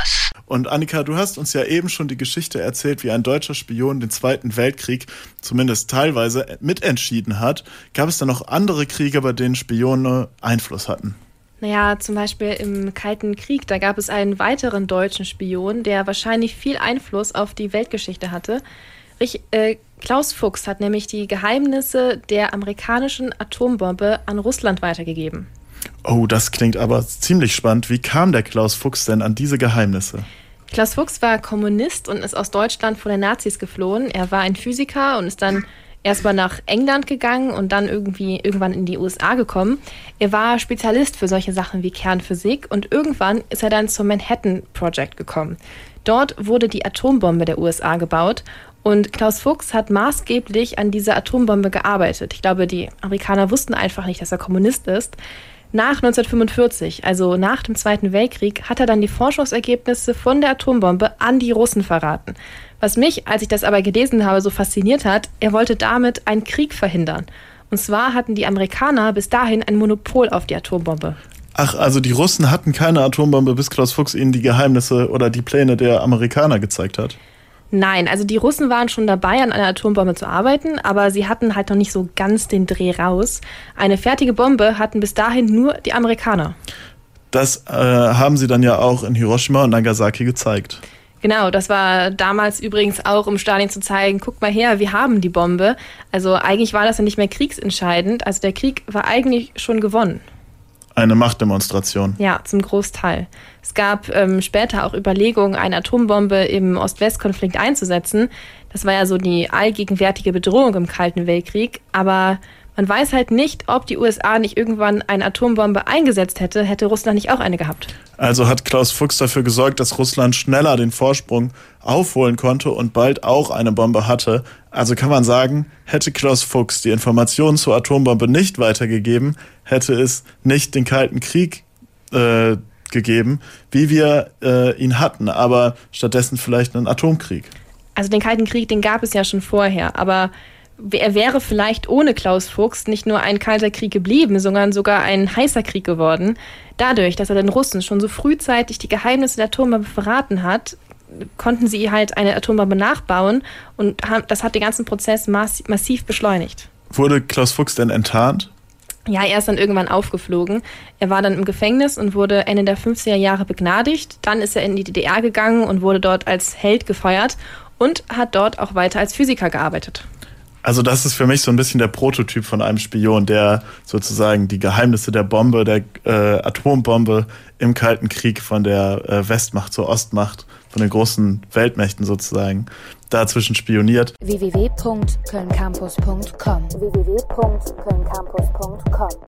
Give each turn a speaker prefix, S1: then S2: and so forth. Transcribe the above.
S1: Campus.
S2: Und Annika, du hast uns ja eben schon die Geschichte erzählt, wie ein deutscher Spion den Zweiten Weltkrieg zumindest teilweise mitentschieden hat. Gab es da noch andere Kriege, bei denen Spione Einfluss hatten?
S3: Naja, zum Beispiel im Kalten Krieg, da gab es einen weiteren deutschen Spion, der wahrscheinlich viel Einfluss auf die Weltgeschichte hatte. Ich, äh, Klaus Fuchs hat nämlich die Geheimnisse der amerikanischen Atombombe an Russland weitergegeben.
S2: Oh, das klingt aber ziemlich spannend. Wie kam der Klaus Fuchs denn an diese Geheimnisse?
S3: Klaus Fuchs war Kommunist und ist aus Deutschland vor den Nazis geflohen. Er war ein Physiker und ist dann erstmal nach England gegangen und dann irgendwie irgendwann in die USA gekommen. Er war Spezialist für solche Sachen wie Kernphysik und irgendwann ist er dann zum Manhattan Project gekommen. Dort wurde die Atombombe der USA gebaut und Klaus Fuchs hat maßgeblich an dieser Atombombe gearbeitet. Ich glaube, die Amerikaner wussten einfach nicht, dass er Kommunist ist. Nach 1945, also nach dem Zweiten Weltkrieg, hat er dann die Forschungsergebnisse von der Atombombe an die Russen verraten. Was mich, als ich das aber gelesen habe, so fasziniert hat, er wollte damit einen Krieg verhindern. Und zwar hatten die Amerikaner bis dahin ein Monopol auf die Atombombe.
S2: Ach, also die Russen hatten keine Atombombe, bis Klaus Fuchs ihnen die Geheimnisse oder die Pläne der Amerikaner gezeigt hat.
S3: Nein, also die Russen waren schon dabei, an einer Atombombe zu arbeiten, aber sie hatten halt noch nicht so ganz den Dreh raus. Eine fertige Bombe hatten bis dahin nur die Amerikaner.
S2: Das äh, haben sie dann ja auch in Hiroshima und Nagasaki gezeigt.
S3: Genau, das war damals übrigens auch, um Stalin zu zeigen, guck mal her, wir haben die Bombe. Also eigentlich war das ja nicht mehr kriegsentscheidend. Also der Krieg war eigentlich schon gewonnen.
S2: Eine Machtdemonstration.
S3: Ja, zum Großteil. Es gab ähm, später auch Überlegungen, eine Atombombe im Ost-West-Konflikt einzusetzen. Das war ja so die allgegenwärtige Bedrohung im Kalten Weltkrieg. Aber man weiß halt nicht, ob die USA nicht irgendwann eine Atombombe eingesetzt hätte, hätte Russland nicht auch eine gehabt.
S2: Also hat Klaus Fuchs dafür gesorgt, dass Russland schneller den Vorsprung aufholen konnte und bald auch eine Bombe hatte. Also kann man sagen, hätte Klaus Fuchs die Informationen zur Atombombe nicht weitergegeben, hätte es nicht den Kalten Krieg äh, gegeben, wie wir äh, ihn hatten, aber stattdessen vielleicht einen Atomkrieg.
S3: Also den Kalten Krieg, den gab es ja schon vorher, aber er wäre vielleicht ohne Klaus Fuchs nicht nur ein kalter Krieg geblieben, sondern sogar ein heißer Krieg geworden. Dadurch, dass er den Russen schon so frühzeitig die Geheimnisse der Atombombe verraten hat, konnten sie halt eine Atombombe nachbauen und das hat den ganzen Prozess massiv beschleunigt.
S2: Wurde Klaus Fuchs denn enttarnt?
S3: Ja, er ist dann irgendwann aufgeflogen. Er war dann im Gefängnis und wurde Ende der 50er Jahre begnadigt. Dann ist er in die DDR gegangen und wurde dort als Held gefeiert und hat dort auch weiter als Physiker gearbeitet.
S2: Also das ist für mich so ein bisschen der Prototyp von einem Spion, der sozusagen die Geheimnisse der Bombe, der äh, Atombombe im Kalten Krieg von der äh, Westmacht zur Ostmacht, von den großen Weltmächten sozusagen, dazwischen spioniert.
S1: www.kölncampus.com www